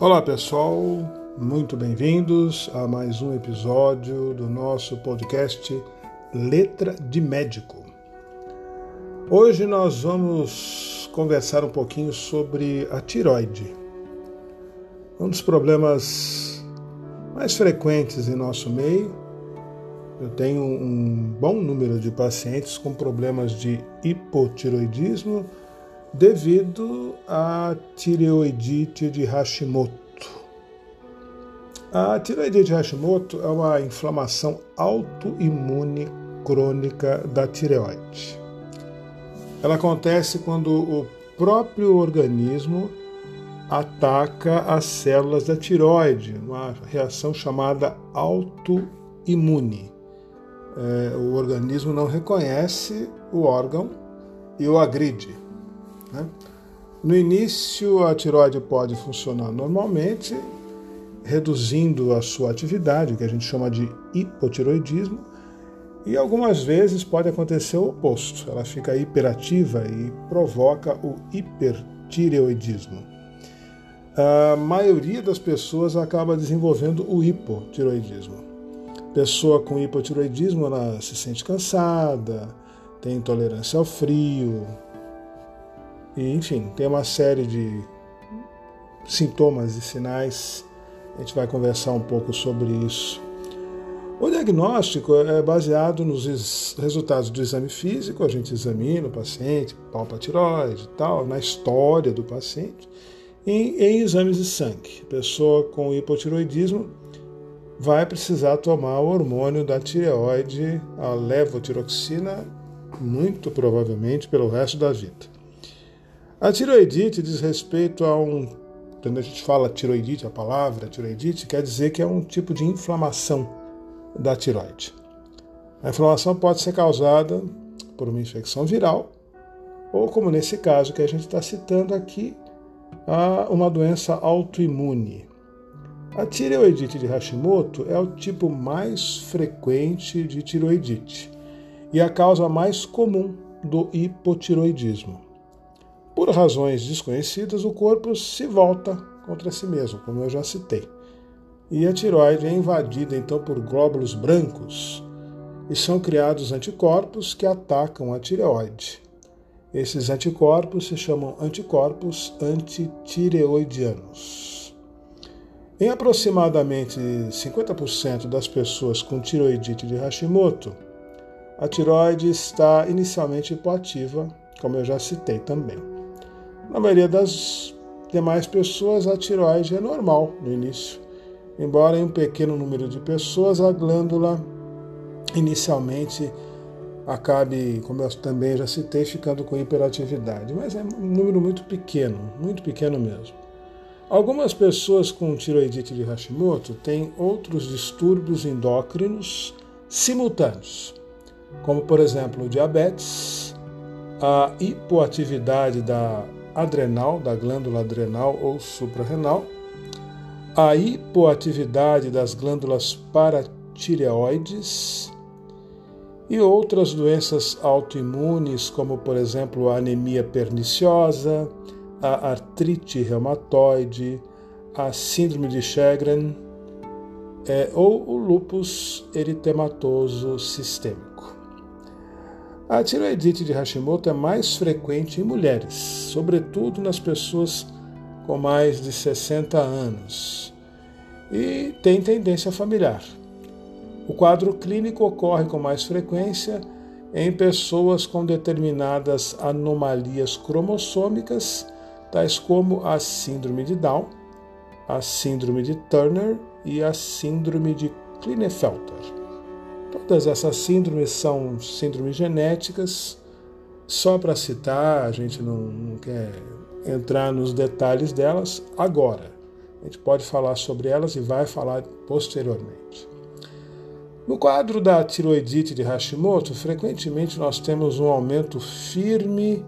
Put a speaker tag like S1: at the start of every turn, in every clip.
S1: Olá pessoal, muito bem-vindos a mais um episódio do nosso podcast Letra de Médico. Hoje nós vamos conversar um pouquinho sobre a tiroide, um dos problemas mais frequentes em nosso meio. Eu tenho um bom número de pacientes com problemas de hipotiroidismo devido à tireoidite de Hashimoto. A tireoidite de Hashimoto é uma inflamação autoimune crônica da tireoide. Ela acontece quando o próprio organismo ataca as células da tireoide, uma reação chamada autoimune. É, o organismo não reconhece o órgão e o agride. Né? No início, a tiroide pode funcionar normalmente, reduzindo a sua atividade, que a gente chama de hipotiroidismo, e algumas vezes pode acontecer o oposto, ela fica hiperativa e provoca o hipertireoidismo. A maioria das pessoas acaba desenvolvendo o hipotiroidismo. Pessoa com hipotiroidismo ela se sente cansada, tem intolerância ao frio, e, enfim, tem uma série de sintomas e sinais. A gente vai conversar um pouco sobre isso. O diagnóstico é baseado nos resultados do exame físico, a gente examina o paciente, palpa tiroide e tal, na história do paciente, e em exames de sangue. A pessoa com hipotiroidismo vai precisar tomar o hormônio da tireoide, a levotiroxina, muito provavelmente pelo resto da vida. A tiroidite diz respeito a um. Quando a gente fala tiroidite, a palavra tiroidite quer dizer que é um tipo de inflamação da tiroide. A inflamação pode ser causada por uma infecção viral ou, como nesse caso que a gente está citando aqui, uma doença autoimune. A tireoidite de Hashimoto é o tipo mais frequente de tiroidite e a causa mais comum do hipotiroidismo. Por razões desconhecidas, o corpo se volta contra si mesmo, como eu já citei. E a tiroide é invadida então por glóbulos brancos e são criados anticorpos que atacam a tireoide. Esses anticorpos se chamam anticorpos antitireoidianos. Em aproximadamente 50% das pessoas com tiroidite de Hashimoto, a tiroide está inicialmente hipoativa, como eu já citei também. Na maioria das demais pessoas, a tiroide é normal no início, embora em um pequeno número de pessoas a glândula inicialmente acabe, como eu também já citei, ficando com hiperatividade, mas é um número muito pequeno, muito pequeno mesmo. Algumas pessoas com tiroidite de Hashimoto têm outros distúrbios endócrinos simultâneos, como por exemplo o diabetes, a hipoatividade da adrenal, da glândula adrenal ou suprarrenal, a hipoatividade das glândulas paratireoides e outras doenças autoimunes, como por exemplo a anemia perniciosa, a artrite reumatoide, a síndrome de Sjögren é, ou o lúpus eritematoso sistêmico. A tiroidite de Hashimoto é mais frequente em mulheres, sobretudo nas pessoas com mais de 60 anos, e tem tendência familiar. O quadro clínico ocorre com mais frequência em pessoas com determinadas anomalias cromossômicas, tais como a síndrome de Down, a síndrome de Turner e a síndrome de Klinefelter. Todas essas síndromes são síndromes genéticas. Só para citar, a gente não, não quer entrar nos detalhes delas agora. A gente pode falar sobre elas e vai falar posteriormente. No quadro da tiroidite de Hashimoto, frequentemente nós temos um aumento firme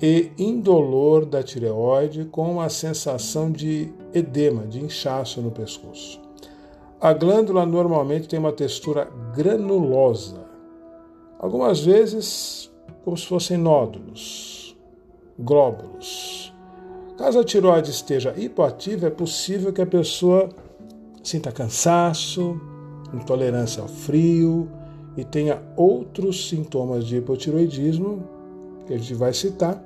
S1: e indolor da tireoide com a sensação de edema, de inchaço no pescoço. A glândula normalmente tem uma textura granulosa, algumas vezes como se fossem nódulos, glóbulos, Caso a tiroide esteja hipoativa, é possível que a pessoa sinta cansaço, intolerância ao frio e tenha outros sintomas de hipotiroidismo que a gente vai citar.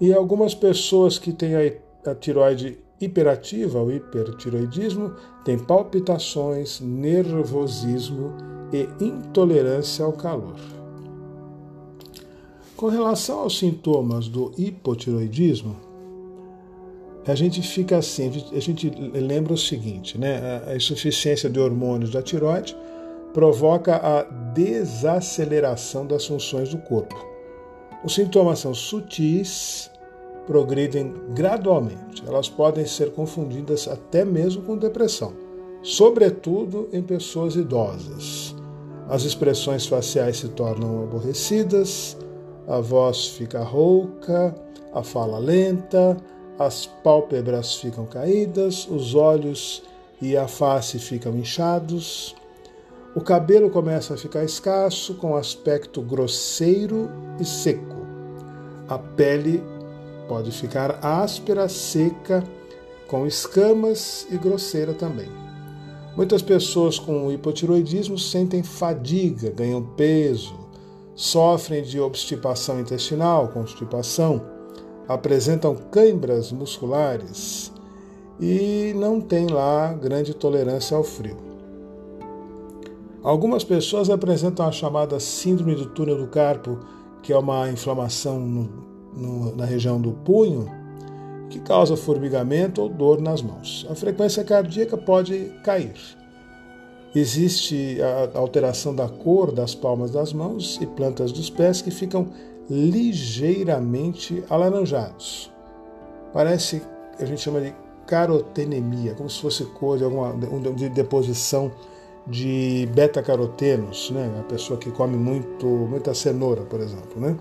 S1: E algumas pessoas que têm a, a tiroide hiperativa, o hipertiroidismo, têm palpitações, nervosismo e intolerância ao calor. Com relação aos sintomas do hipotiroidismo, a gente fica assim, a gente lembra o seguinte, né? A insuficiência de hormônios da tiroide provoca a desaceleração das funções do corpo. Os sintomas são sutis, progridem gradualmente. Elas podem ser confundidas até mesmo com depressão, sobretudo em pessoas idosas. As expressões faciais se tornam aborrecidas, a voz fica rouca, a fala lenta, as pálpebras ficam caídas, os olhos e a face ficam inchados. O cabelo começa a ficar escasso, com aspecto grosseiro e seco. A pele pode ficar áspera, seca, com escamas e grosseira também. Muitas pessoas com hipotiroidismo sentem fadiga, ganham peso, sofrem de obstipação intestinal, constipação apresentam câimbras musculares e não têm lá grande tolerância ao frio. Algumas pessoas apresentam a chamada síndrome do túnel do carpo, que é uma inflamação no, no, na região do punho, que causa formigamento ou dor nas mãos. A frequência cardíaca pode cair. Existe a alteração da cor das palmas das mãos e plantas dos pés que ficam ligeiramente alaranjados. Parece, a gente chama de carotenemia, como se fosse cor de alguma de deposição de beta-carotenos, né? A pessoa que come muito, muita cenoura, por exemplo, né?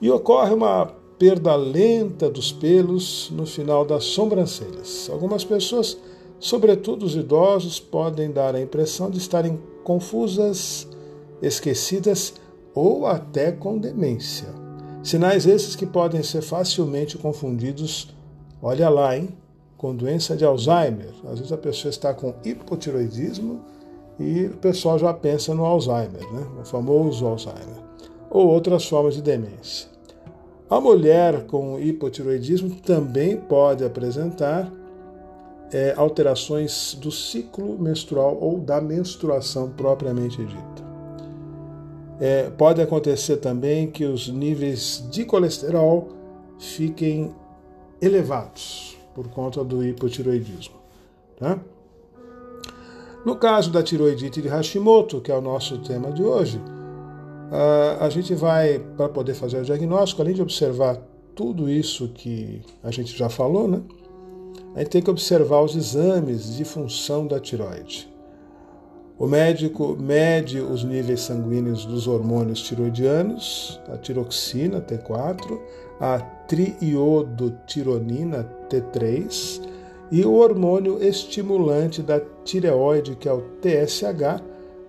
S1: E ocorre uma perda lenta dos pelos no final das sobrancelhas. Algumas pessoas, sobretudo os idosos, podem dar a impressão de estarem confusas, esquecidas ou até com demência. Sinais esses que podem ser facilmente confundidos, olha lá, hein? Com doença de Alzheimer. Às vezes a pessoa está com hipotiroidismo e o pessoal já pensa no Alzheimer, né? o famoso Alzheimer, ou outras formas de demência. A mulher com hipotiroidismo também pode apresentar é, alterações do ciclo menstrual ou da menstruação propriamente dita. É, pode acontecer também que os níveis de colesterol fiquem elevados por conta do hipotiroidismo. Tá? No caso da tiroidite de Hashimoto, que é o nosso tema de hoje, a gente vai, para poder fazer o diagnóstico, além de observar tudo isso que a gente já falou, né? A gente tem que observar os exames de função da tiroide. O médico mede os níveis sanguíneos dos hormônios tiroidianos, a tiroxina T4, a triiodotironina T3 e o hormônio estimulante da tireoide, que é o TSH,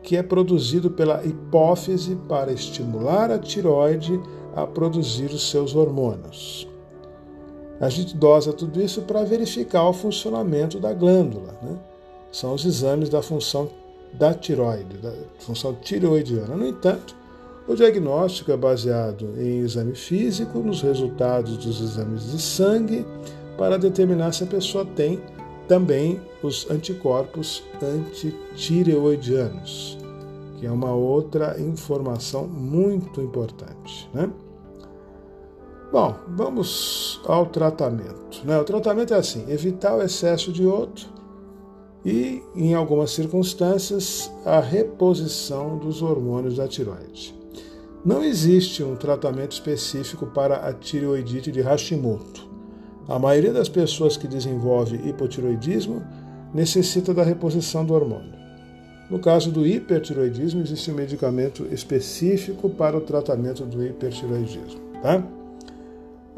S1: que é produzido pela hipófise para estimular a tireoide a produzir os seus hormônios. A gente dosa tudo isso para verificar o funcionamento da glândula. Né? São os exames da função da tiroide, da função tireoidiana. No entanto, o diagnóstico é baseado em exame físico, nos resultados dos exames de sangue, para determinar se a pessoa tem também os anticorpos antitireoidianos, que é uma outra informação muito importante. Né? Bom, vamos ao tratamento. Né? O tratamento é assim: evitar o excesso de iodo, e, em algumas circunstâncias, a reposição dos hormônios da tiroide. Não existe um tratamento específico para a tireoidite de Hashimoto. A maioria das pessoas que desenvolve hipotiroidismo necessita da reposição do hormônio. No caso do hipertiroidismo, existe um medicamento específico para o tratamento do hipertiroidismo. Tá?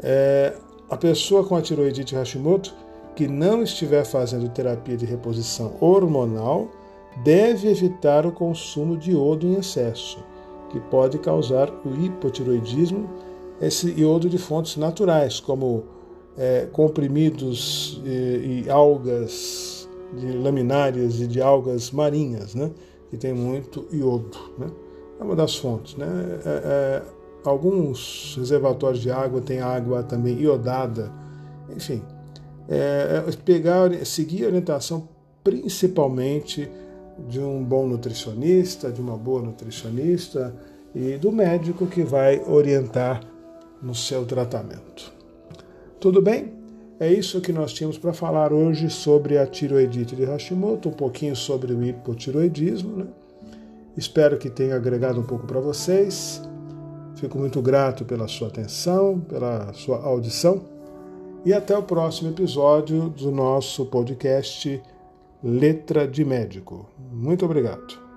S1: É, a pessoa com a tiroidite Hashimoto que não estiver fazendo terapia de reposição hormonal deve evitar o consumo de iodo em excesso, que pode causar o hipotiroidismo, esse iodo de fontes naturais, como é, comprimidos e, e, algas de laminárias e de algas marinhas, né? que tem muito iodo. Né? É uma das fontes. Né? É, é, alguns reservatórios de água têm água também iodada. Enfim, é, é, pegar, seguir a orientação principalmente de um bom nutricionista, de uma boa nutricionista e do médico que vai orientar no seu tratamento. Tudo bem? É isso que nós tínhamos para falar hoje sobre a tiroidite de Hashimoto, um pouquinho sobre o hipotiroidismo. Né? Espero que tenha agregado um pouco para vocês. Fico muito grato pela sua atenção, pela sua audição e até o próximo episódio do nosso podcast Letra de Médico. Muito obrigado.